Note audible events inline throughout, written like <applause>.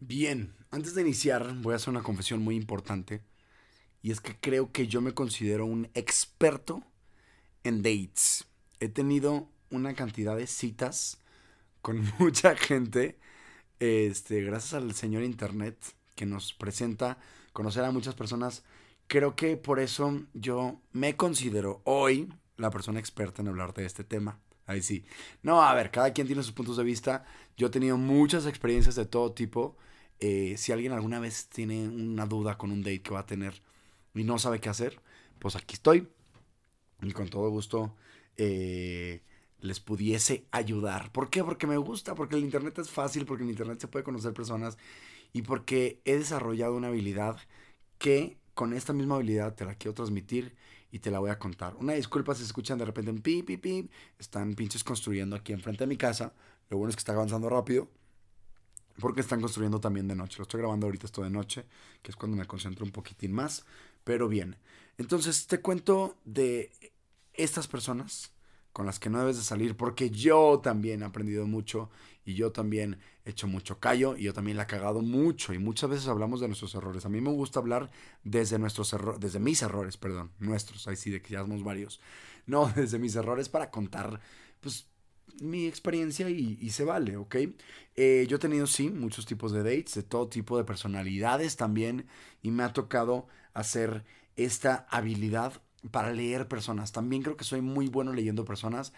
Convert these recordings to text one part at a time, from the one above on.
Bien, antes de iniciar voy a hacer una confesión muy importante y es que creo que yo me considero un experto en dates. He tenido una cantidad de citas con <laughs> mucha gente, este, gracias al señor Internet que nos presenta conocer a muchas personas. Creo que por eso yo me considero hoy la persona experta en hablar de este tema. Ahí sí. No, a ver, cada quien tiene sus puntos de vista. Yo he tenido muchas experiencias de todo tipo. Eh, si alguien alguna vez tiene una duda con un date que va a tener y no sabe qué hacer, pues aquí estoy. Y con todo gusto eh, les pudiese ayudar. ¿Por qué? Porque me gusta, porque el Internet es fácil, porque en Internet se puede conocer personas y porque he desarrollado una habilidad que con esta misma habilidad te la quiero transmitir y te la voy a contar. Una disculpa si se escuchan de repente en pip, pip, pip. Están pinches construyendo aquí enfrente de mi casa. Lo bueno es que está avanzando rápido. Porque están construyendo también de noche. Lo estoy grabando ahorita esto de noche, que es cuando me concentro un poquitín más. Pero bien. Entonces te cuento de estas personas con las que no debes de salir, porque yo también he aprendido mucho y yo también he hecho mucho callo y yo también la he cagado mucho y muchas veces hablamos de nuestros errores. A mí me gusta hablar desde nuestros errores, desde mis errores, perdón, nuestros, ahí sí, de que ya somos varios. No, <laughs> desde mis errores para contar, pues, mi experiencia y, se vale, ¿ok? Eh, yo he tenido, sí, muchos tipos de dates, de todo tipo de personalidades también y me ha tocado hacer esta habilidad para leer personas. También creo que soy muy bueno leyendo personas.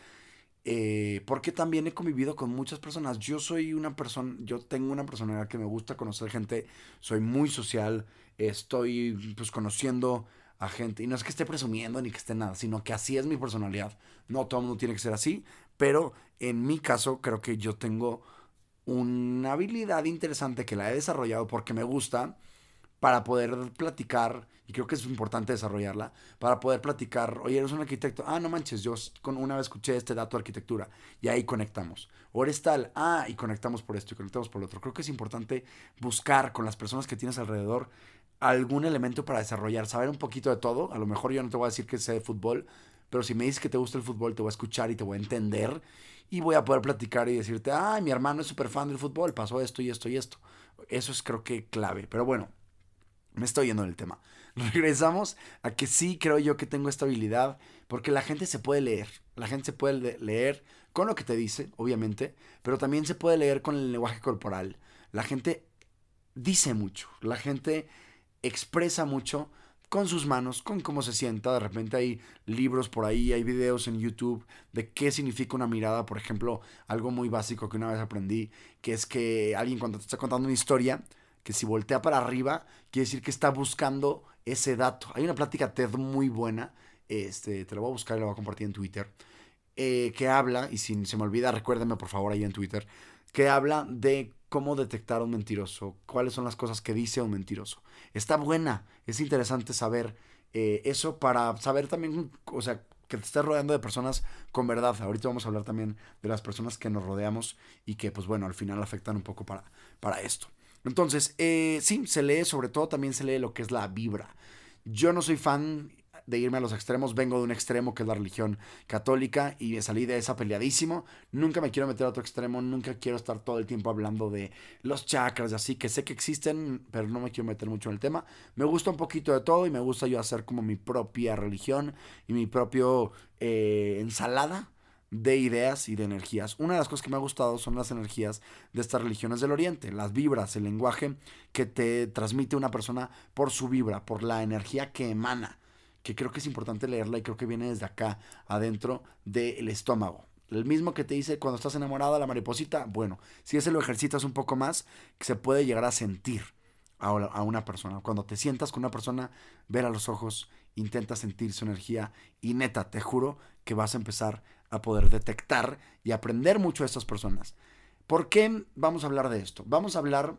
Eh, porque también he convivido con muchas personas. Yo soy una persona, yo tengo una personalidad que me gusta conocer gente, soy muy social, estoy pues conociendo a gente. Y no es que esté presumiendo ni que esté nada, sino que así es mi personalidad. No todo el mundo tiene que ser así, pero en mi caso creo que yo tengo una habilidad interesante que la he desarrollado porque me gusta para poder platicar, y creo que es importante desarrollarla, para poder platicar, oye, eres un arquitecto, ah, no manches, yo con una vez escuché este dato de arquitectura, y ahí conectamos. O eres tal, ah, y conectamos por esto, y conectamos por lo otro. Creo que es importante buscar con las personas que tienes alrededor algún elemento para desarrollar, saber un poquito de todo. A lo mejor yo no te voy a decir que sé de fútbol, pero si me dices que te gusta el fútbol, te voy a escuchar y te voy a entender y voy a poder platicar y decirte, ah, mi hermano es súper fan del fútbol, pasó esto y esto y esto. Eso es creo que clave. Pero bueno, me estoy yendo del tema. <laughs> Regresamos a que sí creo yo que tengo esta habilidad, porque la gente se puede leer. La gente se puede leer con lo que te dice, obviamente, pero también se puede leer con el lenguaje corporal. La gente dice mucho, la gente expresa mucho con sus manos, con cómo se sienta. De repente hay libros por ahí, hay videos en YouTube de qué significa una mirada. Por ejemplo, algo muy básico que una vez aprendí, que es que alguien cuando te está contando una historia, que si voltea para arriba, quiere decir que está buscando ese dato. Hay una plática TED muy buena, este, te la voy a buscar y la voy a compartir en Twitter, eh, que habla, y si se me olvida, recuérdame por favor ahí en Twitter, que habla de cómo detectar a un mentiroso, cuáles son las cosas que dice un mentiroso. Está buena, es interesante saber eh, eso para saber también, o sea, que te estés rodeando de personas con verdad. Ahorita vamos a hablar también de las personas que nos rodeamos y que, pues bueno, al final afectan un poco para, para esto. Entonces, eh, sí, se lee, sobre todo también se lee lo que es la vibra. Yo no soy fan de irme a los extremos, vengo de un extremo que es la religión católica y me salí de esa peleadísimo. Nunca me quiero meter a otro extremo, nunca quiero estar todo el tiempo hablando de los chakras y así, que sé que existen, pero no me quiero meter mucho en el tema. Me gusta un poquito de todo y me gusta yo hacer como mi propia religión y mi propio eh, ensalada de ideas y de energías. Una de las cosas que me ha gustado son las energías de estas religiones del Oriente, las vibras, el lenguaje que te transmite una persona por su vibra, por la energía que emana, que creo que es importante leerla y creo que viene desde acá, adentro del estómago. El mismo que te dice cuando estás enamorada la mariposita, bueno, si ese lo ejercitas un poco más, se puede llegar a sentir a una persona. Cuando te sientas con una persona, ver a los ojos, intenta sentir su energía y neta, te juro que vas a empezar a poder detectar y aprender mucho de estas personas. ¿Por qué vamos a hablar de esto? Vamos a hablar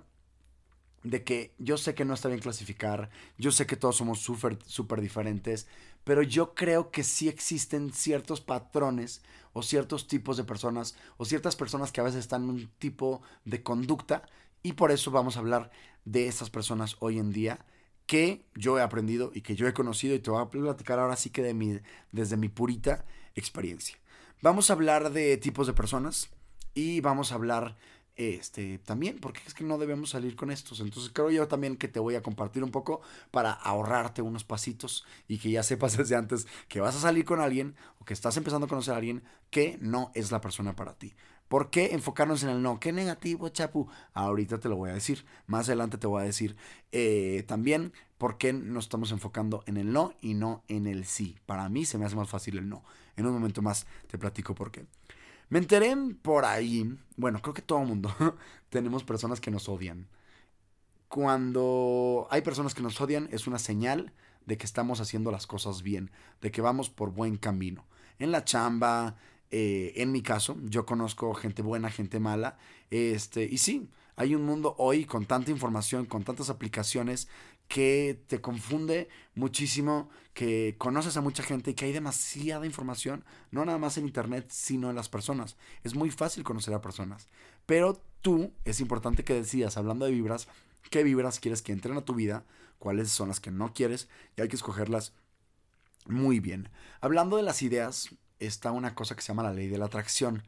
de que yo sé que no está bien clasificar, yo sé que todos somos súper super diferentes, pero yo creo que sí existen ciertos patrones o ciertos tipos de personas o ciertas personas que a veces están en un tipo de conducta y por eso vamos a hablar de estas personas hoy en día que yo he aprendido y que yo he conocido y te voy a platicar ahora sí que de mi, desde mi purita experiencia. Vamos a hablar de tipos de personas y vamos a hablar este, también, porque es que no debemos salir con estos. Entonces creo yo también que te voy a compartir un poco para ahorrarte unos pasitos y que ya sepas <laughs> desde antes que vas a salir con alguien o que estás empezando a conocer a alguien que no es la persona para ti. ¿Por qué enfocarnos en el no? ¿Qué negativo, Chapu? Ahorita te lo voy a decir. Más adelante te voy a decir eh, también por qué nos estamos enfocando en el no y no en el sí. Para mí se me hace más fácil el no. En un momento más te platico por qué. Me enteré por ahí, bueno, creo que todo el mundo <laughs> tenemos personas que nos odian. Cuando hay personas que nos odian es una señal de que estamos haciendo las cosas bien, de que vamos por buen camino. En la chamba, eh, en mi caso, yo conozco gente buena, gente mala, este, y sí, hay un mundo hoy con tanta información, con tantas aplicaciones que te confunde muchísimo, que conoces a mucha gente y que hay demasiada información, no nada más en internet, sino en las personas. Es muy fácil conocer a personas, pero tú es importante que decidas, hablando de vibras, qué vibras quieres que entren a tu vida, cuáles son las que no quieres y hay que escogerlas muy bien. Hablando de las ideas, está una cosa que se llama la ley de la atracción.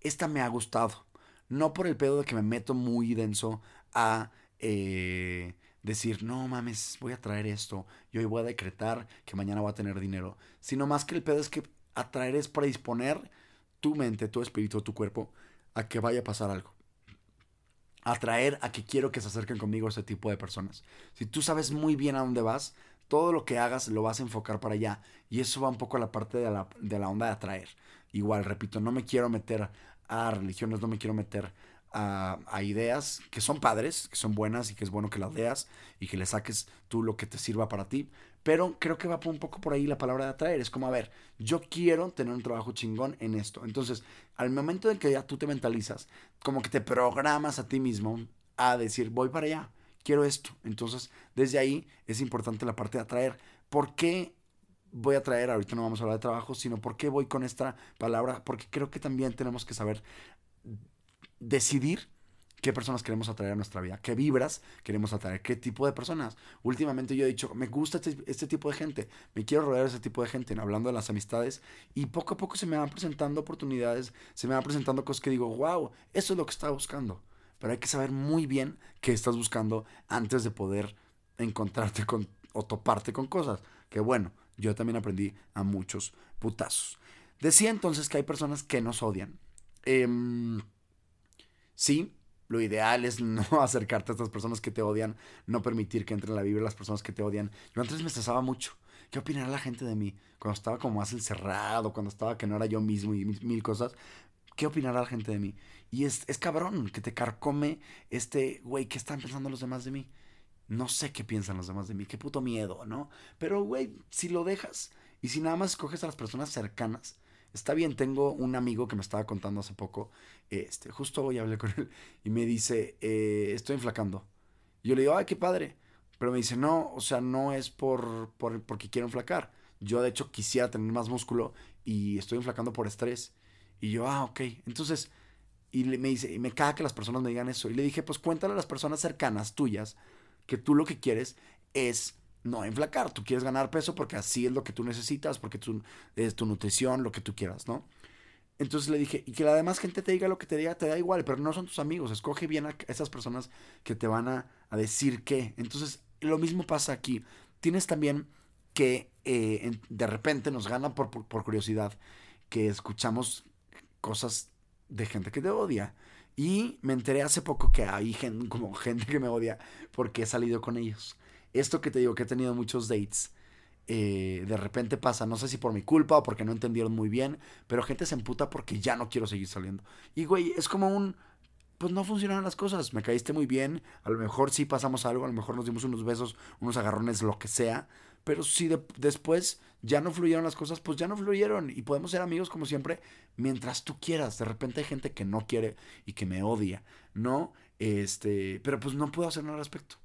Esta me ha gustado. No por el pedo de que me meto muy denso a eh, decir, no mames, voy a traer esto y hoy voy a decretar que mañana voy a tener dinero. Sino más que el pedo es que atraer es predisponer tu mente, tu espíritu, tu cuerpo a que vaya a pasar algo. Atraer a que quiero que se acerquen conmigo ese tipo de personas. Si tú sabes muy bien a dónde vas, todo lo que hagas lo vas a enfocar para allá. Y eso va un poco a la parte de la, de la onda de atraer. Igual, repito, no me quiero meter a religiones, no me quiero meter a, ideas que son padres, que son buenas y que es bueno que las leas y que le saques tú lo que te sirva para ti. Pero creo que va un poco por ahí la palabra de atraer. Es como, a ver, yo quiero tener un trabajo chingón en esto. Entonces, al momento en que ya tú te mentalizas, como que te programas a ti mismo a decir, voy para allá quiero esto. Entonces, desde ahí es importante la parte de atraer. ¿Por qué voy a traer, ahorita no vamos a hablar de trabajo, sino por qué voy con esta palabra? Porque creo que también tenemos que saber decidir qué personas queremos atraer a nuestra vida, qué vibras queremos atraer, qué tipo de personas. Últimamente yo he dicho, me gusta este, este tipo de gente, me quiero rodear de ese tipo de gente, hablando de las amistades, y poco a poco se me van presentando oportunidades, se me van presentando cosas que digo, wow, eso es lo que estaba buscando pero hay que saber muy bien qué estás buscando antes de poder encontrarte con o toparte con cosas. Que bueno, yo también aprendí a muchos putazos. Decía entonces que hay personas que nos odian. Em, sí, lo ideal es no <laughs> acercarte a estas personas que te odian, no permitir que entren en la las personas que te odian. Yo antes me estresaba mucho. ¿Qué opinará la gente de mí? Cuando estaba como más encerrado, cuando estaba que no era yo mismo y mil cosas. ¿Qué opinará la gente de mí? Y es, es cabrón que te carcome este, güey, ¿qué están pensando los demás de mí? No sé qué piensan los demás de mí, qué puto miedo, ¿no? Pero, güey, si lo dejas y si nada más escoges a las personas cercanas, está bien, tengo un amigo que me estaba contando hace poco, este, justo hoy hablé con él y me dice, eh, estoy enflacando. Y yo le digo, ay, qué padre. Pero me dice, no, o sea, no es por, por, porque quiero enflacar. Yo, de hecho, quisiera tener más músculo y estoy enflacando por estrés. Y yo, ah, ok. Entonces, y me dice, y me caga que las personas me digan eso. Y le dije, pues cuéntale a las personas cercanas tuyas que tú lo que quieres es no enflacar. Tú quieres ganar peso porque así es lo que tú necesitas, porque tú, es tu nutrición, lo que tú quieras, ¿no? Entonces le dije, y que la demás gente te diga lo que te diga, te da igual, pero no son tus amigos. Escoge bien a esas personas que te van a, decir qué. Entonces, lo mismo pasa aquí. Tienes también que eh, de repente nos gana por, por curiosidad que escuchamos cosas de gente que te odia. Y me enteré hace poco que hay gente, como gente que me odia porque he salido con ellos. Esto que te digo, que he tenido muchos dates, eh, de repente pasa, no sé si por mi culpa o porque no entendieron muy bien, pero gente se emputa porque ya no quiero seguir saliendo. Y güey, es como un, pues no funcionan las cosas, me caíste muy bien, a lo mejor sí pasamos algo, a lo mejor nos dimos unos besos, unos agarrones, lo que sea, pero si después ya no fluyeron las cosas, pues ya no fluyeron y podemos ser amigos como siempre mientras tú quieras. De repente hay gente que no quiere y que me odia, ¿no? Este, pero pues no puedo hacer nada al respecto.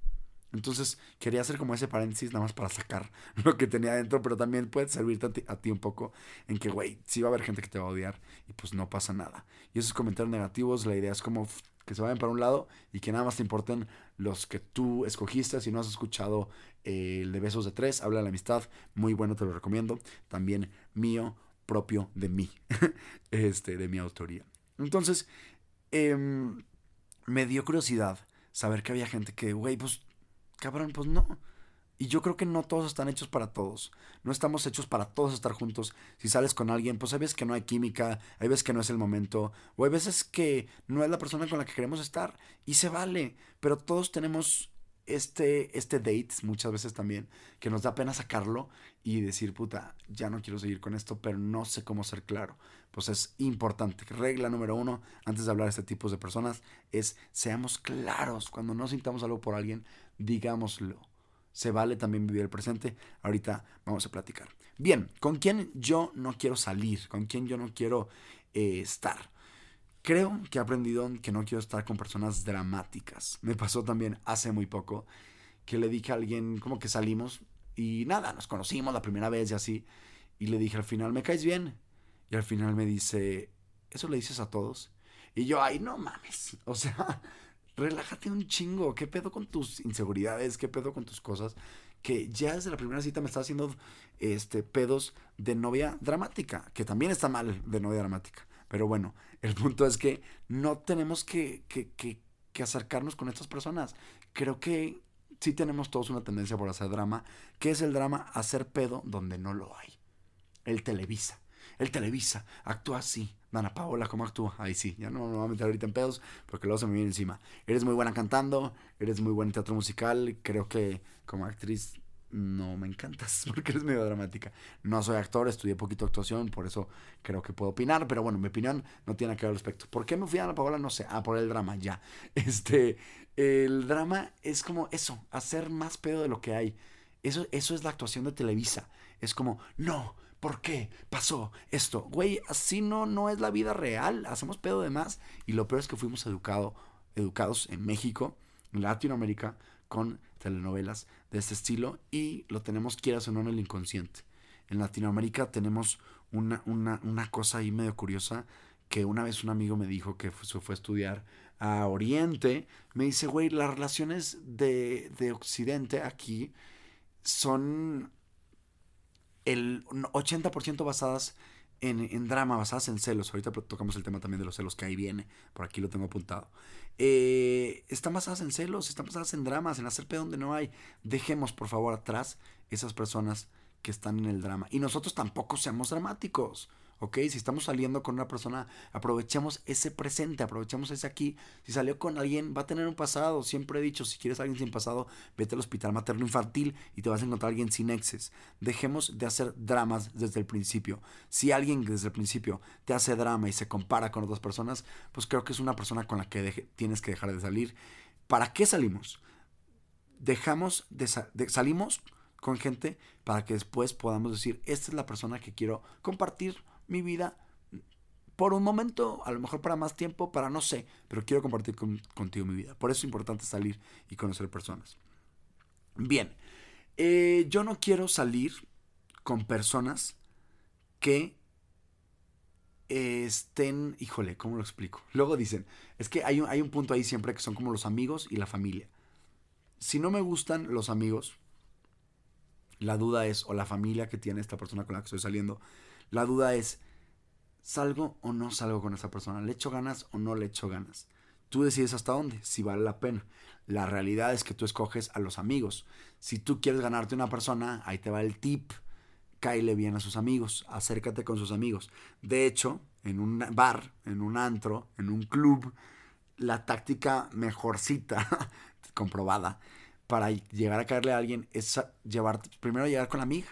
Entonces quería hacer como ese paréntesis nada más para sacar <laughs> lo que tenía adentro, pero también puede servirte a ti, un poco en que, güey, sí va a haber gente que te va a odiar y pues no pasa nada. Y esos comentarios negativos, la idea es como que se vayan para un lado y que nada más te importen los que tú escogiste. Si no has escuchado eh, el de Besos de Tres, habla de la amistad, muy bueno, te lo recomiendo. También mío, propio de mí, <laughs> este, de mi autoría. Entonces, em, me dio curiosidad saber que había gente que, güey, pues, cabrón, pues no. Y yo creo que no todos están hechos para todos. No estamos hechos para todos estar juntos. Si sales con alguien, pues hay veces que no hay química, hay veces que no es el momento, o hay veces que no es la persona con la que queremos estar. Y se vale. Pero todos tenemos este, este date, muchas veces también, que nos da pena sacarlo y decir, puta, ya no quiero seguir con esto, pero no sé cómo ser claro. Pues es importante. Regla número uno, antes de hablar de este tipo de personas, es seamos claros. Cuando no sintamos algo por alguien, digámoslo se vale también vivir el presente. Ahorita vamos a platicar. Bien, ¿con quién yo no quiero salir? ¿Con quién yo no quiero eh, estar? Creo que he aprendido que no quiero estar con personas dramáticas. Me pasó también hace muy poco que le dije a alguien como que salimos y nada, nos conocimos la primera vez y así. Y le dije al final, ¿me caes bien? Y al final me dice, ¿eso le dices a todos? Y yo, ay, no mames. <laughs> O sea, relájate un chingo. ¿Qué pedo con tus inseguridades? ¿Qué pedo con tus cosas? Que ya desde la primera cita me está haciendo este, pedos de novia dramática, que también está mal de novia dramática. Pero bueno, el punto es que no tenemos que, que, que, acercarnos con estas personas. Creo que sí tenemos todos una tendencia por hacer drama. ¿Qué es el drama? Hacer pedo donde no lo hay. El Televisa. El Televisa actúa así. Dana Paola, ¿cómo actúa? Ahí sí, ya no me voy a meter ahorita en pedos porque luego se me viene encima. Eres muy buena cantando, eres muy buena en teatro musical. Creo que como actriz no me encantas <laughs> porque eres medio dramática. No soy actor, estudié poquito actuación, por eso creo que puedo opinar, pero bueno, mi opinión no tiene que ver al respecto. ¿Por qué me fui a Dana Paola? No sé. Ah, por el drama, ya. <laughs> Este, el drama es como eso, hacer más pedo de lo que hay. Eso, eso es la actuación de Televisa. Es como, no, ¿Por qué pasó esto? Güey, así no, no es la vida real. Hacemos pedo de más. Y lo peor es que fuimos educado, educados en México, en Latinoamérica, con telenovelas de este estilo. Y lo tenemos, quieras o no, en el inconsciente. En Latinoamérica tenemos una, una, una cosa ahí medio curiosa que una vez un amigo me dijo que se fue a estudiar a Oriente. Me dice, güey, las relaciones de, de Occidente aquí son el 80% basadas en, drama, basadas en celos. Ahorita tocamos el tema también de los celos, que ahí viene, por aquí lo tengo apuntado. Eh, están basadas en celos, están basadas en dramas, en hacer donde no hay. Dejemos, por favor, atrás esas personas que están en el drama. Y nosotros tampoco seamos dramáticos. ¿Ok? Si estamos saliendo con una persona, aprovechemos ese presente, aprovechemos ese aquí. Si salió con alguien, va a tener un pasado. Siempre he dicho, si quieres a alguien sin pasado, vete al hospital materno infantil y te vas a encontrar a alguien sin exes. Dejemos de hacer dramas desde el principio. Si alguien desde el principio te hace drama y se compara con otras personas, pues creo que es una persona con la que tienes que dejar de salir. ¿Para qué salimos? Dejamos de, salimos con gente para que después podamos decir, esta es la persona que quiero compartir mi vida por un momento, a lo mejor para más tiempo, para no sé, pero quiero compartir contigo mi vida. Por eso es importante salir y conocer personas. Bien, eh, yo no quiero salir con personas que estén, híjole, ¿cómo lo explico? Luego dicen, es que hay un, hay un punto ahí siempre que son como los amigos y la familia. Si no me gustan los amigos, la duda es, o la familia que tiene esta persona con la que estoy saliendo, la duda es, ¿salgo o no salgo con esa persona? ¿Le echo ganas o no le echo ganas? Tú decides hasta dónde, si vale la pena. La realidad es que tú escoges a los amigos. Si tú quieres ganarte una persona, ahí te va el tip. Cáile bien a sus amigos, acércate con sus amigos. De hecho, en un bar, en un antro, en un club, la táctica mejorcita, <laughs> comprobada, para llegar a caerle a alguien es llevar, primero llegar con la amiga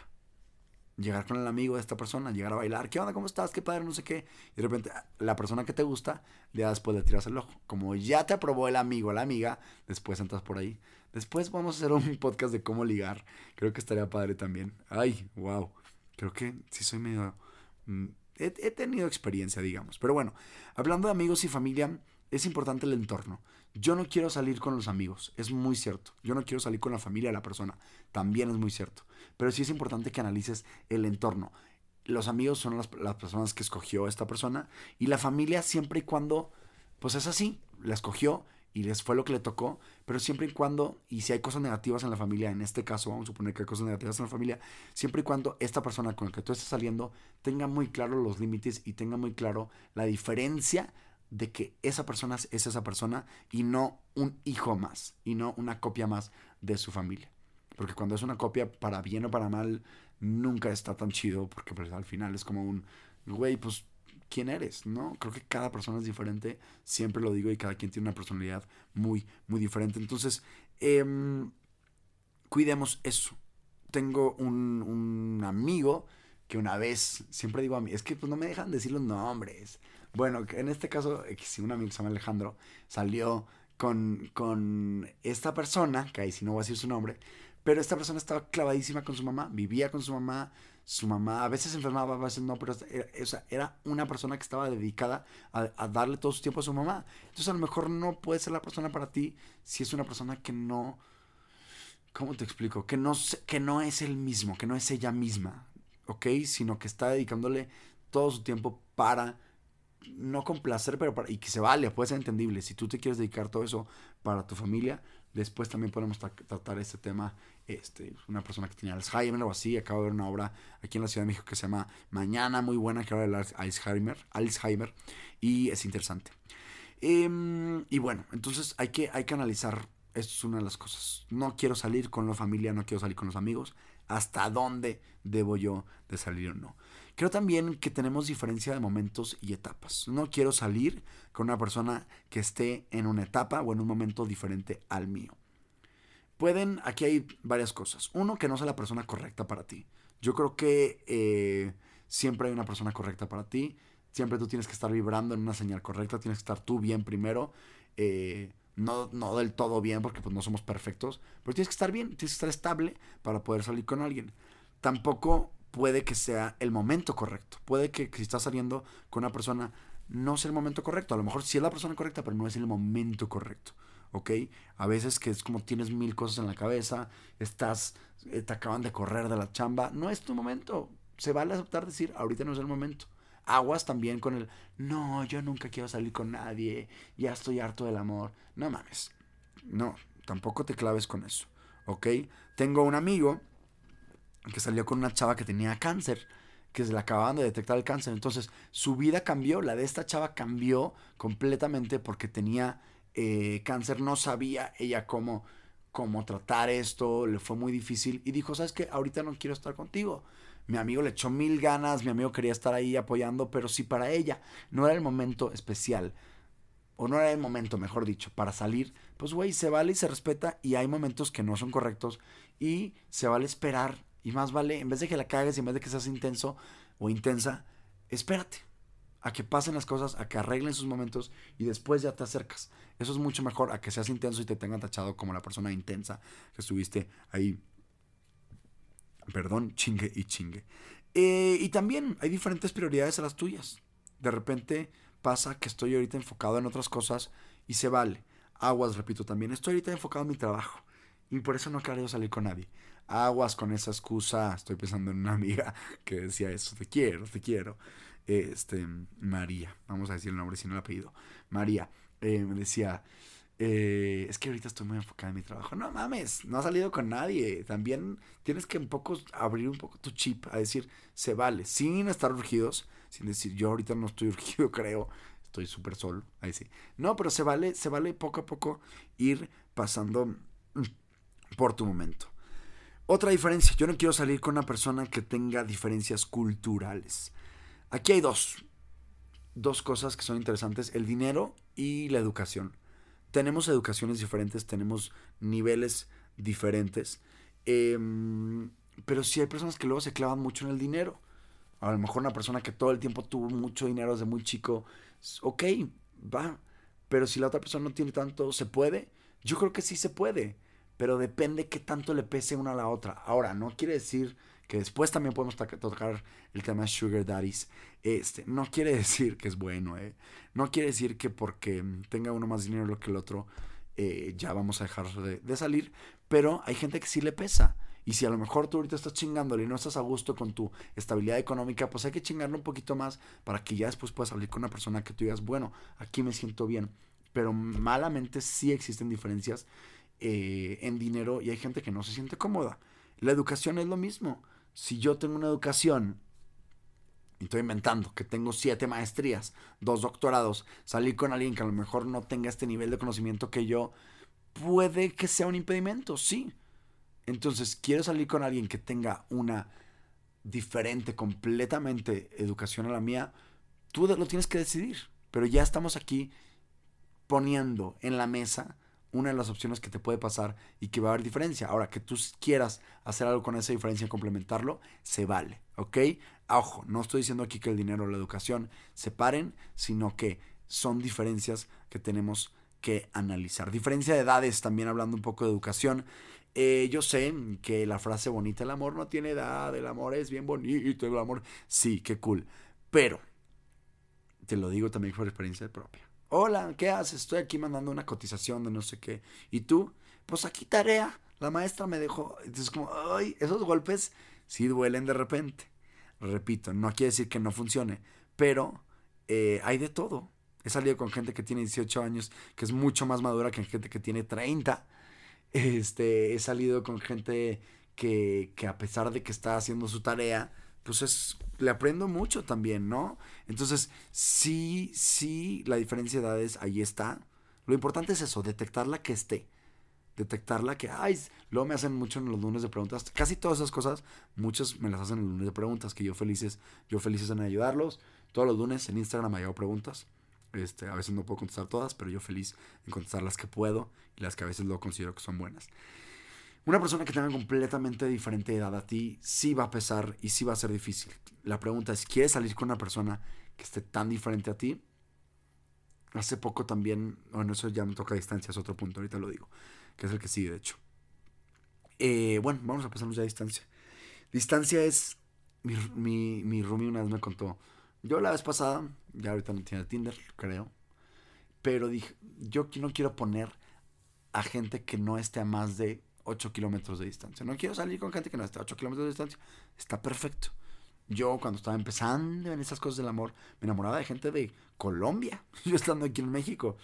llegar con el amigo de esta persona, llegar a bailar, ¿qué onda? ¿Cómo estás? ¿Qué padre? No sé qué. Y de repente la persona que te gusta, ya después le tiras el ojo. Como ya te aprobó el amigo o la amiga, después entras por ahí. Después vamos a hacer un <laughs> podcast de cómo ligar. Creo que estaría padre también. Ay, wow. Creo que sí soy medio... Mm, he, he tenido experiencia, digamos. Pero bueno, hablando de amigos y familia, es importante el entorno. Yo no quiero salir con los amigos, es muy cierto. Yo no quiero salir con la familia de la persona, también es muy cierto. Pero sí es importante que analices el entorno. Los amigos son las, personas que escogió esta persona y la familia siempre y cuando, pues es así, la escogió y les fue lo que le tocó, pero siempre y cuando, y si hay cosas negativas en la familia, en este caso vamos a suponer que hay cosas negativas en la familia, siempre y cuando esta persona con la que tú estás saliendo tenga muy claro los límites y tenga muy claro la diferencia de que esa persona es esa persona y no un hijo más, y no una copia más de su familia. Porque cuando es una copia, para bien o para mal, nunca está tan chido, porque pues, al final es como un, güey, pues, ¿quién eres? ¿No? Creo que cada persona es diferente, siempre lo digo, y cada quien tiene una personalidad muy, muy diferente. Entonces, em, cuidemos eso. Tengo un, un amigo que una vez, siempre digo a mí, es que pues no me dejan decir los nombres. Bueno, en este caso, si un amigo se llama Alejandro, salió con, con esta persona, que ahí sí no voy a decir su nombre, pero esta persona estaba clavadísima con su mamá, vivía con su mamá, su mamá a veces enfermaba, a veces no, pero era, era una persona que estaba dedicada a, a, darle todo su tiempo a su mamá. Entonces a lo mejor no puede ser la persona para ti si es una persona que no... ¿Cómo te explico? Que no, que no es el mismo, que no es ella misma, ¿ok? Sino que está dedicándole todo su tiempo para no complacer, pero para, y que se vale, puede ser entendible. Si tú te quieres dedicar todo eso para tu familia, después también podemos tratar este tema. Este, una persona que tenía Alzheimer o así, acabo de ver una obra aquí en la Ciudad de México que se llama Mañana, muy buena, que habla de Alzheimer, Alzheimer, y es interesante. Em, y bueno, entonces hay que, hay que analizar, esto es una de las cosas. No quiero salir con la familia, no quiero salir con los amigos. ¿Hasta dónde debo yo de salir o no? Creo también que tenemos diferencia de momentos y etapas. No quiero salir con una persona que esté en una etapa o en un momento diferente al mío. Pueden, aquí hay varias cosas. Uno, que no sea la persona correcta para ti. Yo creo que eh, siempre hay una persona correcta para ti. Siempre tú tienes que estar vibrando en una señal correcta. Tienes que estar tú bien primero. Eh, no, no del todo bien porque pues no somos perfectos. Pero tienes que estar bien. Tienes que estar estable para poder salir con alguien. Tampoco puede que sea el momento correcto. Puede que, si estás saliendo con una persona no sea el momento correcto. A lo mejor sí es la persona correcta, pero no es el momento correcto. ¿Ok? A veces que es como tienes mil cosas en la cabeza, estás, eh, te acaban de correr de la chamba. No es tu momento. Se vale aceptar decir, ahorita no es el momento. Aguas también con el, no, yo nunca quiero salir con nadie, ya estoy harto del amor. No mames. No, tampoco te claves con eso. ¿Ok? Tengo un amigo que salió con una chava que tenía cáncer, que se le acababan de detectar el cáncer. Entonces, su vida cambió, la de esta chava cambió completamente porque tenía eh, cáncer, no sabía ella cómo, cómo tratar esto, le fue muy difícil y dijo, ¿sabes qué? Ahorita no quiero estar contigo. Mi amigo le echó mil ganas, mi amigo quería estar ahí apoyando, pero si para ella no era el momento especial, o no era el momento, mejor dicho, para salir, pues güey, se vale y se respeta y hay momentos que no son correctos y se vale esperar y más vale, en vez de que la cagues y en vez de que seas intenso o intensa, espérate a que pasen las cosas, a que arreglen sus momentos y después ya te acercas. Eso es mucho mejor a que seas intenso y te tengan tachado como la persona intensa que estuviste ahí. Perdón, chingue y chingue. Eh, y también hay diferentes prioridades a las tuyas. De repente pasa que estoy ahorita enfocado en otras cosas y se vale. Aguas, repito también, estoy ahorita enfocado en mi trabajo y por eso no quiero salir con nadie aguas con esa excusa. Estoy pensando en una amiga <laughs> que decía eso, te quiero, te quiero. Este, María, vamos a decir el nombre, si no el apellido. María, eh, me decía, eh, es que ahorita estoy muy enfocada en mi trabajo. No mames, no has salido con nadie. También tienes que un poco abrir un poco tu chip a decir, se vale, sin estar urgidos, sin decir, yo ahorita no estoy <laughs> urgido, creo, estoy súper solo, ahí sí. No, pero se vale, se vale poco a poco ir pasando por tu momento. Otra diferencia, yo no quiero salir con una persona que tenga diferencias culturales. Aquí hay dos, dos cosas que son interesantes, el dinero y la educación. Tenemos educaciones diferentes, tenemos niveles diferentes, em, pero sí hay personas que luego se clavan mucho en el dinero. A lo mejor una persona que todo el tiempo tuvo mucho dinero desde muy chico, ok, va, pero si la otra persona no tiene tanto, ¿se puede? Yo creo que sí se puede pero depende qué tanto le pese una a la otra. Ahora, no quiere decir que después también podemos tocar el tema Sugar Daddies. Este, no quiere <laughs> decir que es bueno, ¿eh? No quiere decir que porque tenga uno más dinero que el otro, eh, ya vamos a dejar de, de, salir. Pero hay gente que sí le pesa. Y si a lo mejor tú ahorita estás chingándole y no estás a gusto con tu estabilidad económica, pues hay que chingarlo un poquito más para que ya después puedas salir con una persona que tú digas, bueno, aquí me siento bien. Pero malamente sí existen diferencias eh, en dinero y hay gente que no se siente cómoda. La educación es lo mismo. Si yo tengo una educación estoy inventando, que tengo siete maestrías, dos doctorados, salir con alguien que a lo mejor no tenga este nivel de conocimiento que yo, puede que sea un impedimento, sí. Entonces, quiero salir con alguien que tenga una diferente completamente educación a la mía, tú lo tienes que decidir. Pero ya estamos aquí poniendo en la mesa una de las opciones que te puede pasar y que va a haber diferencia. Ahora, que tú quieras hacer algo con esa diferencia y complementarlo, se vale, ¿ok? Ojo, no estoy diciendo aquí que el dinero o la educación se paren, sino que son diferencias que tenemos que analizar. Diferencia de edades, también hablando un poco de educación. Eh, yo sé que la frase bonita, el amor no tiene edad, el amor es bien bonito, el amor, sí, qué cool. Pero, te lo digo también por experiencia propia. Hola, ¿qué haces? Estoy aquí mandando una cotización de no sé qué. ¿Y tú? Pues aquí tarea. La maestra me dejó. Entonces, como, ay, esos golpes sí duelen de repente. Repito, no quiere decir que no funcione, pero eh, hay de todo. He salido con gente que tiene 18 años, que es mucho más madura que gente que tiene 30. Este, he salido con gente que, que a pesar de que está haciendo su tarea, pues es, le aprendo mucho también, ¿no? Entonces, sí, sí, la diferencia de edades ahí está. Lo importante es eso, detectarla que esté. Detectarla que, ay, luego me hacen mucho en los lunes de preguntas. Casi todas esas cosas, muchas me las hacen en los lunes de preguntas, que yo felices, yo felices en ayudarlos. Todos los lunes en Instagram me hago preguntas. Este, a veces no puedo contestar todas, pero yo feliz en contestar las que puedo y las que a veces lo considero que son buenas. Una persona que tenga completamente diferente edad a ti sí va a pesar y sí va a ser difícil. La pregunta es, ¿quieres salir con una persona que esté tan diferente a ti? Hace poco también, bueno, eso ya me toca a distancia, es otro punto, ahorita lo digo, que es el que sigue, de hecho. Eh, bueno, vamos a pasarnos ya a distancia. Distancia es, mi, mi, mi una vez me contó, yo la vez pasada, ya ahorita no tiene Tinder, creo, pero dije, yo no quiero poner a gente que no esté a más de 8 kilómetros de distancia. No quiero salir con gente que no esté a 8 kilómetros de distancia. Está perfecto. Yo cuando estaba empezando en esas cosas del amor, me enamoraba de gente de Colombia. <laughs> Yo estando aquí en México.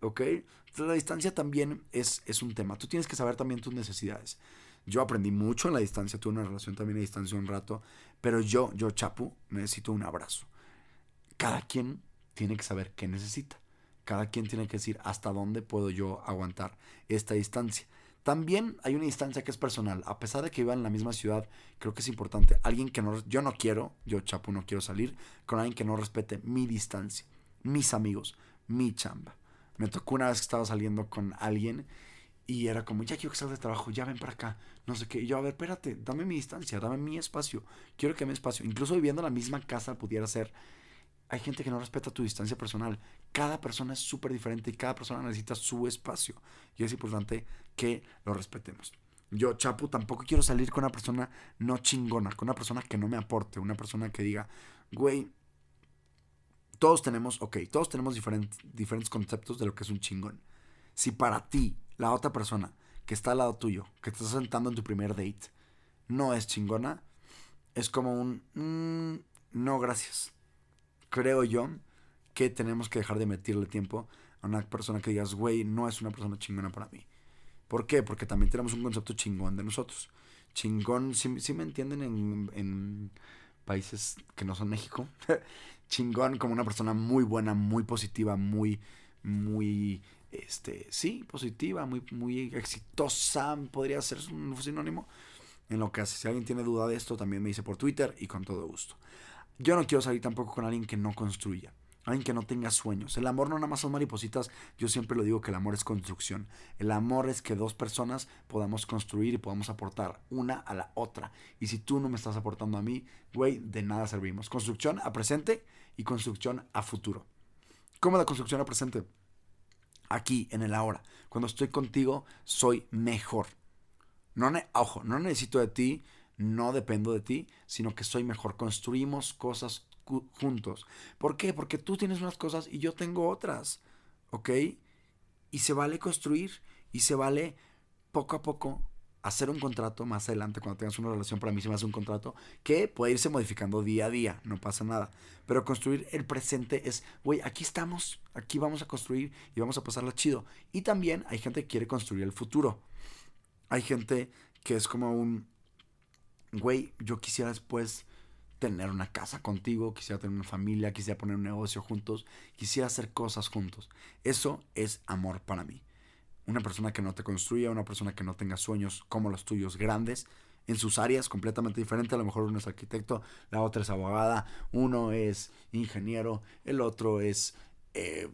¿Ok? Entonces la distancia también es, es un tema. Tú tienes que saber también tus necesidades. Yo aprendí mucho en la distancia, tuve una relación también a distancia un rato, pero yo, yo, Chapu, necesito un abrazo. Cada quien tiene que saber qué necesita. Cada quien tiene que decir hasta dónde puedo yo aguantar esta distancia. También hay una instancia que es personal. A pesar de que viva en la misma ciudad, creo que es importante. Alguien que no. Yo no quiero, yo Chapu no quiero salir con alguien que no respete mi distancia, mis amigos, mi chamba. Me tocó una vez que estaba saliendo con alguien y era como, ya quiero que salgas de trabajo, ya ven para acá, no sé qué. Y yo, a ver, espérate, dame mi distancia, dame mi espacio. Quiero que me espacio. Incluso viviendo en la misma casa pudiera ser hay gente que no respeta tu distancia personal. Cada persona es súper diferente y cada persona necesita su espacio. Y es importante que lo respetemos. Yo, Chapu, tampoco quiero salir con una persona no chingona, con una persona que no me aporte, una persona que diga, güey, todos tenemos, ok, todos tenemos diferentes, conceptos de lo que es un chingón. Si para ti, la otra persona que está al lado tuyo, que te estás sentando en tu primer date, no es chingona, es como un, mm, no, gracias creo yo que tenemos que dejar de meterle tiempo a una persona que digas, güey, no es una persona chingona para mí. ¿Por qué? Porque también tenemos un concepto chingón de nosotros. Chingón, si, me entienden en, en, países que no son México. <laughs> chingón como una persona muy buena, muy positiva, muy, muy, este, sí, positiva, muy, muy exitosa, podría ser un sinónimo en lo que hace. Si alguien tiene duda de esto, también me dice por Twitter y con todo gusto. Yo no quiero salir tampoco con alguien que no construya, alguien que no tenga sueños. El amor no nada más son maripositas, yo siempre lo digo que el amor es construcción. El amor es que dos personas podamos construir y podamos aportar una a la otra. Y si tú no me estás aportando a mí, güey, de nada servimos. Construcción a presente y construcción a futuro. ¿Cómo la construcción a presente? Aquí, en el ahora. Cuando estoy contigo, soy mejor. No ojo, no necesito de ti no dependo de ti, sino que soy mejor. Construimos cosas juntos. ¿Por qué? Porque tú tienes unas cosas y yo tengo otras. ¿Ok? Y se vale construir y se vale poco a poco hacer un contrato más adelante cuando tengas una relación para mí se me hace un contrato que puede irse modificando día a día no pasa nada pero construir el presente es güey aquí estamos aquí vamos a construir y vamos a pasarla chido y también hay gente que quiere construir el futuro hay gente que es como un güey, yo quisiera después tener una casa contigo, quisiera tener una familia, quisiera poner un negocio juntos, quisiera hacer cosas juntos. Eso es amor para mí. Una persona que no te construya, una persona que no tenga sueños como los tuyos grandes, en sus áreas completamente diferentes. A lo mejor uno es arquitecto, la otra es abogada, uno es ingeniero, el otro es eh,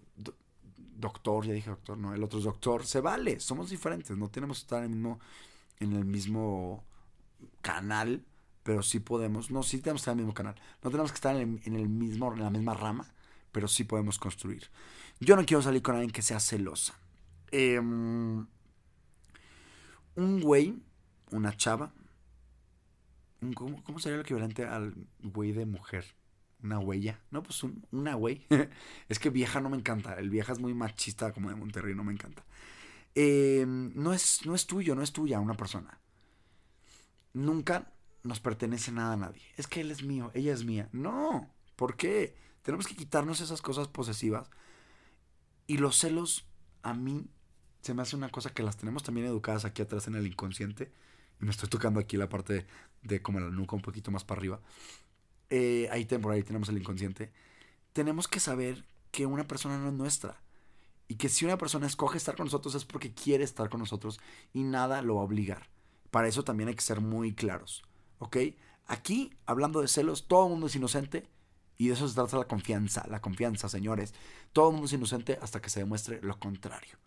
doctor, ya dije doctor, no, el otro es doctor. Se vale, somos diferentes, no tenemos que estar en el mismo, en el mismo canal pero sí podemos, no, sí tenemos que estar en el mismo canal, no tenemos que estar en el, mismo, en la misma rama, pero sí podemos construir. Yo no quiero salir con alguien que sea celosa. Em, un güey, una chava, ¿cómo, sería lo equivalente al güey de mujer? Una huella. No, pues una güey. <laughs> es que vieja no me encanta. El vieja es muy machista como de Monterrey, no me encanta. Em, no, es, no es tuyo, no es tuya una persona. Nunca nos pertenece nada a nadie. Es que él es mío, ella es mía. No, ¿por qué? Tenemos que quitarnos esas cosas posesivas. Y los celos, a mí, se me hace una cosa que las tenemos también educadas aquí atrás en el inconsciente. Y me estoy tocando aquí la parte de, como la nuca un poquito más para arriba. Eh, ahí ahí tenemos el inconsciente. Tenemos que saber que una persona no es nuestra. Y que si una persona escoge estar con nosotros es porque quiere estar con nosotros y nada lo va a obligar. Para eso también hay que ser muy claros. ¿ok? Aquí, hablando de celos, todo el mundo es inocente y de eso se trata la confianza, la confianza, señores. Todo el mundo es inocente hasta que se demuestre lo contrario.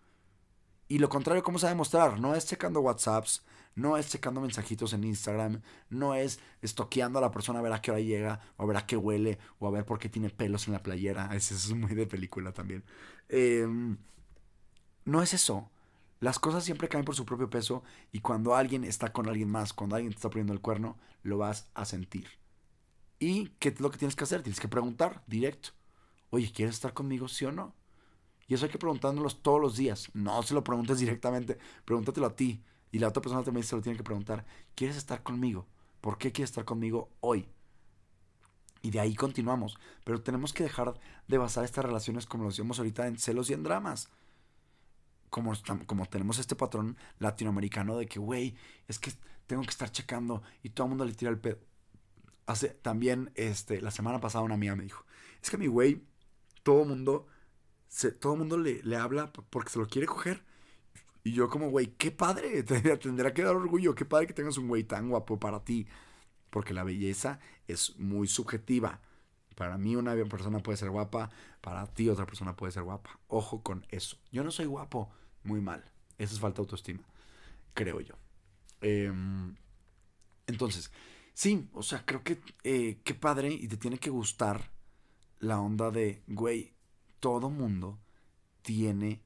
Y lo contrario, ¿cómo se va a demostrar? No es checando WhatsApps, no es checando mensajitos en Instagram, no es estoqueando a la persona a ver a qué hora llega, o a ver a qué huele, o a ver por qué tiene pelos en la playera. <laughs> Eso es muy de película también. Em, no es eso. Las cosas siempre caen por su propio peso y cuando alguien está con alguien más, cuando alguien te está poniendo el cuerno, lo vas a sentir. ¿Y qué es lo que tienes que hacer? Tienes que preguntar directo. Oye, ¿quieres estar conmigo, sí o no? Y eso hay que preguntándolos todos los días. No se lo preguntes directamente, pregúntatelo a ti. Y la otra persona también se lo tiene que preguntar. ¿Quieres estar conmigo? ¿Por qué quieres estar conmigo hoy? Y de ahí continuamos. Pero tenemos que dejar de basar estas relaciones como lo decíamos ahorita en celos y en dramas como, como tenemos este patrón latinoamericano de que, güey, es que tengo que estar checando y todo el mundo le tira el pedo. Hace, también, este, la semana pasada una amiga me dijo, es que mi güey, todo el mundo, se, todo mundo le, le habla porque se lo quiere coger. Y yo como, güey, qué padre, <laughs> te tendrá que dar orgullo, qué padre que tengas un güey tan guapo para ti. Porque la belleza es muy subjetiva. Para mí una persona puede ser guapa, para ti otra persona puede ser guapa. Ojo con eso. Yo no soy guapo, muy mal. Eso es falta de autoestima, creo yo. Em, entonces, sí, o sea, creo que eh, qué padre y te tiene que gustar la onda de, güey, todo mundo tiene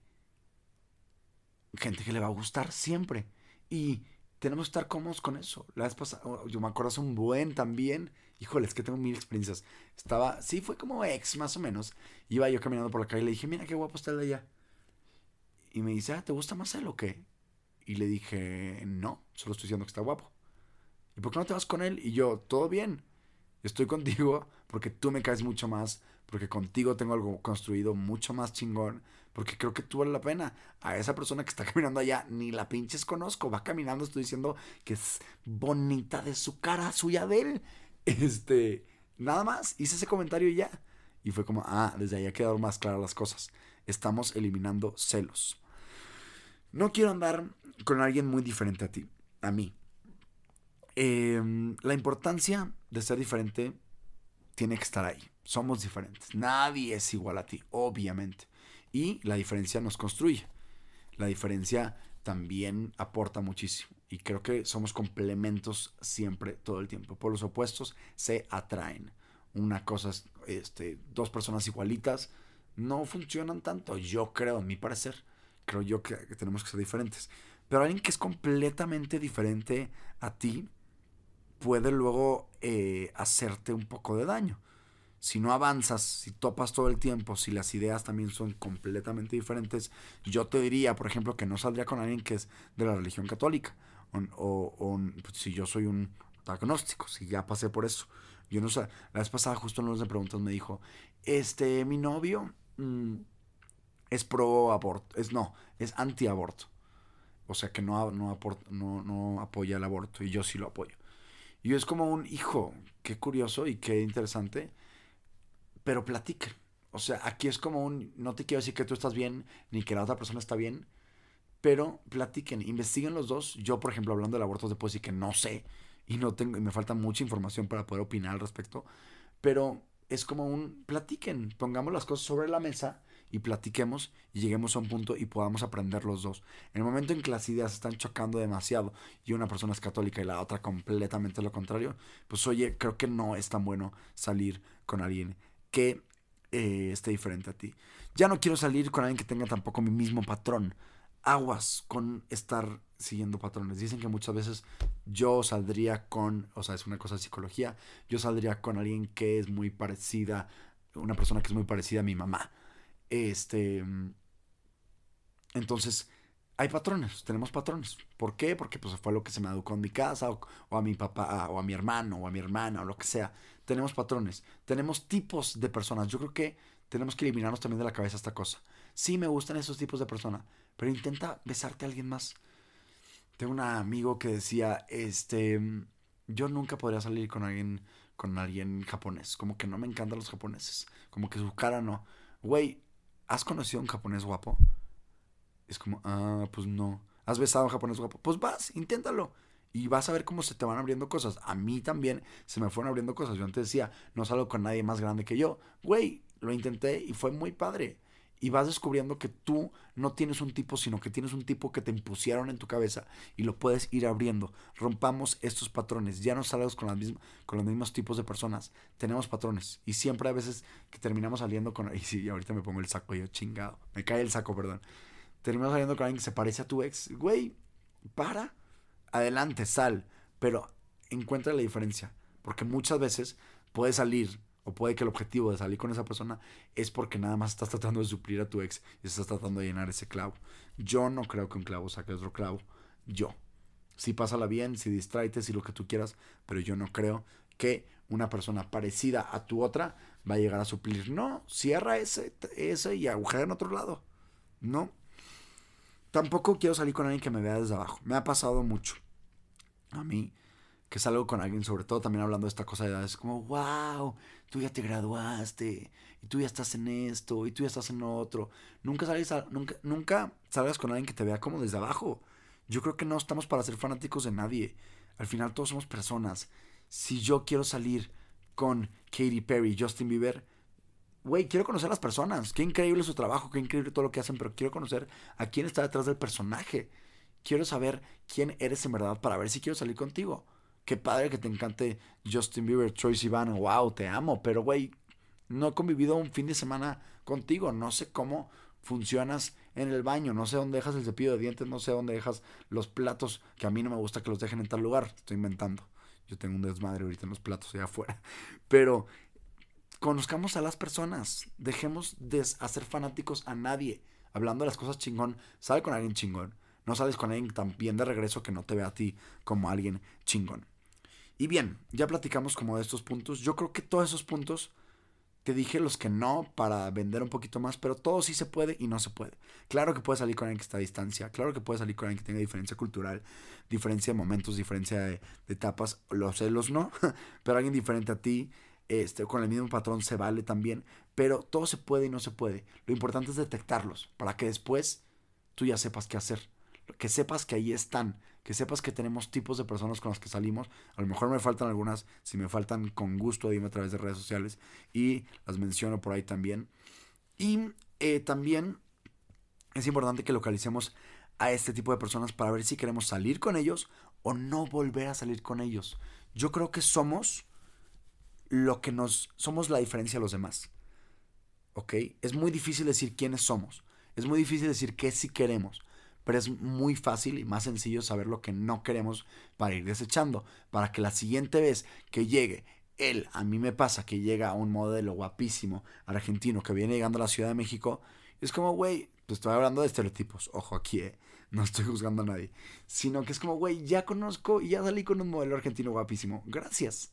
gente que le va a gustar siempre. Y tenemos que estar cómodos con eso. La vez pasada, oh, yo me acuerdo hace un buen también. Híjole, es que tengo mil experiencias. Estaba, sí, fue como ex, más o menos. Iba yo caminando por la calle y le dije, mira qué guapo está de allá. Y me dice, ah, ¿te gusta más él o qué? Y le dije, no, solo estoy diciendo que está guapo. ¿Y por qué no te vas con él? Y yo, todo bien. Estoy contigo porque tú me caes mucho más, porque contigo tengo algo construido mucho más chingón, porque creo que tú vale la pena. A esa persona que está <laughs> caminando allá, ni la pinches conozco, va caminando, estoy diciendo que es bonita de su cara, suya de él. <laughs> Este, nada más, hice ese comentario y ya. Y fue como, ah, desde ahí ha quedado más claras las cosas. Estamos eliminando celos. No quiero andar con alguien muy diferente a ti, a mí. Em, la importancia de ser diferente tiene que estar ahí. Somos diferentes. Nadie es igual a ti, obviamente. Y la diferencia nos construye. La diferencia también aporta muchísimo. Y creo que somos complementos siempre, todo el tiempo. Por los opuestos se atraen. Una cosa, este, dos personas igualitas no funcionan tanto, yo creo, a mi parecer creo yo que, tenemos que ser diferentes. Pero alguien que es completamente diferente a ti puede luego eh, hacerte un poco de daño. Si no avanzas, si topas todo el tiempo, si las ideas también son completamente diferentes, yo te diría, por ejemplo, que no saldría con alguien que es de la religión católica. O, pues, si yo soy un agnóstico, si ya pasé por eso. Yo no sé, la vez pasada justo en los de preguntas me dijo, este, mi novio... Mm, es pro aborto, es no, es anti aborto. O sea que no, no, no, no apoya el aborto y yo sí lo apoyo. Y es como un hijo, qué curioso y qué interesante, pero platiquen. O sea, aquí es como un, no te quiero decir que tú estás bien, ni que la otra persona está bien, pero platiquen, investiguen los dos. Yo, por ejemplo, hablando del aborto, te puedo que no sé y no tengo, y me falta mucha información para poder opinar al respecto, pero es como un, platiquen, pongamos las cosas sobre la mesa y platiquemos y lleguemos a un punto y podamos aprender los dos. En el momento en que las ideas están chocando demasiado y una persona es católica y la otra completamente lo contrario, pues oye, creo que no es tan bueno salir con alguien que eh, esté diferente a ti. Ya no quiero salir con alguien que tenga tampoco mi mismo patrón. Aguas con estar siguiendo patrones. Dicen que muchas veces yo saldría con, o sea, es una cosa de psicología, yo saldría con alguien que es muy parecida, una persona que es muy parecida a mi mamá este. Entonces, hay patrones, tenemos patrones. ¿Por qué? Porque pues fue lo que se me educó en mi casa, o, a mi papá, o a mi hermano, o a mi hermana, o lo que sea. Tenemos patrones, tenemos tipos de personas. Yo creo que tenemos que eliminarnos también de la cabeza esta cosa. Sí me gustan esos tipos de personas, pero intenta besarte a alguien más. Tengo un amigo que decía, este, yo nunca podría salir con alguien, con alguien japonés. Como que no me encantan los japoneses. Como que su cara no. Güey, ¿has conocido a un japonés guapo? Es como, ah, pues no. ¿Has besado a un japonés guapo? Pues vas, inténtalo. Y vas a ver cómo se te van abriendo cosas. A mí también se me fueron abriendo cosas. Yo antes decía, no salgo con nadie más grande que yo. Güey, lo intenté y fue muy padre y vas descubriendo que tú no tienes un tipo, sino que tienes un tipo que te impusieron en tu cabeza y lo puedes ir abriendo. Rompamos estos patrones. Ya no salgas con, las con los mismos tipos de personas. Tenemos patrones y siempre a veces que terminamos saliendo con... <laughs> Y sí, ahorita me pongo el saco yo, chingado. Me cae el saco, perdón. Terminamos saliendo con alguien que se parece a tu ex. Güey, para. Adelante, sal. Pero encuentra la diferencia. Porque muchas veces puedes salir o puede que el objetivo de salir con esa persona es porque nada más estás tratando de suplir a tu ex y estás tratando de llenar ese clavo. Yo no creo que un clavo saque otro clavo. Yo. Sí, pásala bien, si distraite, si lo que tú quieras, pero yo no creo que una persona parecida a tu otra va a llegar a suplir. No, cierra ese, ese y agujera en otro lado. No. Tampoco quiero salir con alguien que me vea desde abajo. Me ha pasado mucho. A mí que salgo con alguien, sobre todo también hablando de esta cosa de edad, es como, wow, tú ya te graduaste, y tú ya estás en esto, y tú ya estás en otro. Nunca, sales nunca, nunca salgas con alguien que te vea como desde abajo. Yo creo que no estamos para ser fanáticos de nadie. Al final todos somos personas. Si yo quiero salir con Katy Perry, Justin Bieber, güey, quiero conocer a las personas. Qué increíble su trabajo, qué increíble todo lo que hacen, pero quiero conocer a quién está detrás del personaje. Quiero saber quién eres en verdad para ver si quiero salir contigo qué padre que te encante Justin Bieber, Troy Sivan, wow, te amo, pero güey, no he convivido un fin de semana contigo, no sé cómo funcionas en el baño, no sé dónde dejas el cepillo de dientes, no sé dónde dejas los platos, que a mí no me gusta que los dejen en tal lugar, estoy inventando. Yo tengo un desmadre ahorita en los platos allá afuera. <laughs> Pero conozcamos a las personas, dejemos de hacer fanáticos a nadie. Hablando de las cosas chingón, sale con alguien chingón. No sales con alguien tan bien de regreso que no te ve a ti como alguien chingón. Y bien, ya platicamos como de estos puntos. Yo creo que todos esos puntos te dije los que no para vender un poquito más, pero todo sí se puede y no se puede. Claro que puedes salir con alguien que está a distancia, claro que puedes salir con alguien que tenga diferencia cultural, diferencia de momentos, diferencia de, etapas, los celos no, <laughs> pero alguien diferente a ti, este, con el mismo patrón se vale también, pero todo se puede y no se puede. Lo importante es detectarlos para que después tú ya sepas qué hacer, que sepas que ahí están, que sepas que tenemos tipos de personas con las que salimos. A lo mejor me faltan algunas, si me faltan con gusto, dime a través de redes sociales y las menciono por ahí también. Y eh, también es importante que localicemos a este tipo de personas para ver si queremos salir con ellos o no volver a salir con ellos. Yo creo que somos lo que nos somos la diferencia a los demás. ¿Ok? Es muy difícil decir quiénes somos. Es muy difícil decir qué sí queremos pero es muy fácil y más sencillo saber lo que no queremos para ir desechando, para que la siguiente vez que llegue él, a mí me pasa que llega un modelo guapísimo argentino que viene llegando a la Ciudad de México, es como, güey, pues estoy hablando de estereotipos, ojo aquí, eh, no estoy juzgando a nadie, sino que es como, güey, ya conozco y ya salí con un modelo argentino guapísimo, gracias.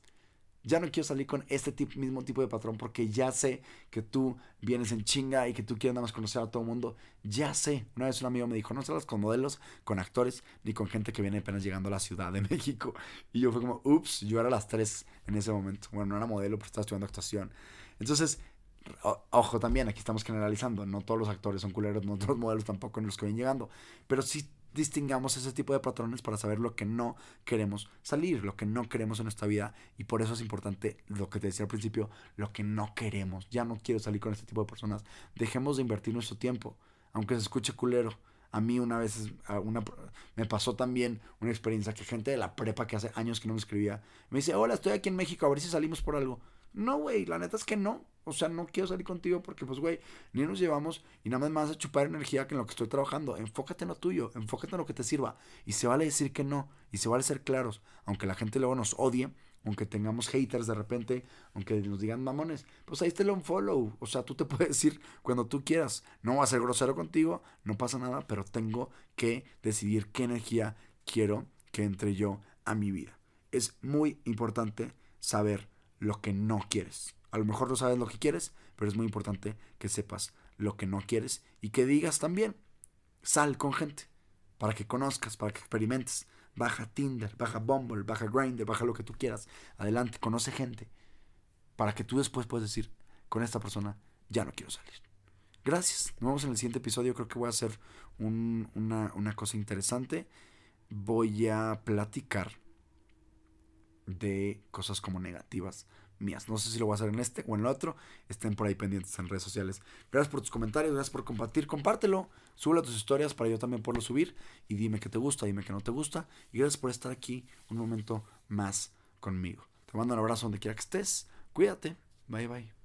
Ya no quiero salir con este mismo tipo de patrón porque ya sé que tú vienes en chinga y que tú quieres nada más conocer a todo el mundo. Ya sé. Una vez un amigo me dijo, no salgas con modelos, con actores, ni con gente que viene apenas llegando a la Ciudad de <laughs> México. Y yo fue como, ups, yo era las tres en ese momento. Bueno, no era modelo, pero estaba estudiando actuación. Entonces, ojo también, aquí estamos generalizando. No todos los actores son culeros, no todos los modelos tampoco en los que vienen llegando. Pero sí distingamos ese tipo de patrones para saber lo que no queremos salir, lo que no queremos en nuestra vida. Y por eso es importante lo que te decía al principio, lo que no queremos. Ya no quiero salir con este tipo de personas. Dejemos de invertir nuestro tiempo, aunque se escuche culero. A mí una vez una, me pasó también una experiencia que gente de la prepa que hace años que no me escribía, me dice, hola, estoy aquí en México, a ver si salimos por algo. No, güey, la neta es que no. O sea, no quiero salir contigo porque, pues, güey, ni nos llevamos y nada más a chupar energía que en lo que estoy trabajando. Enfócate en lo tuyo, enfócate en lo que te sirva. Y se vale decir que no, y se vale ser claros. Aunque la gente luego nos odie, aunque tengamos haters de repente, aunque nos digan mamones, pues ahí está el follow. O sea, tú te <laughs> puedes decir cuando tú quieras. No voy a ser grosero contigo, no pasa nada, pero tengo que decidir qué energía quiero que entre yo a mi vida. Es muy importante saber lo que no quieres. A lo mejor no sabes lo que quieres, pero es muy importante que sepas lo que no quieres y que digas también, sal con gente, para que conozcas, para que experimentes. Baja Tinder, baja Bumble, baja Grindr, baja lo que tú quieras. Adelante, conoce gente. Para que tú después puedas decir, con esta persona ya no quiero salir. Gracias. Nos vemos en el siguiente episodio. Creo que voy a hacer una, una cosa interesante. Voy a platicar de cosas como negativas mías. No sé si lo voy a hacer en este o en el otro. Estén por ahí pendientes en redes sociales. Gracias por tus comentarios, gracias por compartir. Compártelo, súbelo a tus historias para yo también poderlo subir. Y dime que te gusta, dime que no te gusta. Y gracias por estar aquí un momento más conmigo. Te mando un abrazo donde quiera que estés. Cuídate. Bye bye.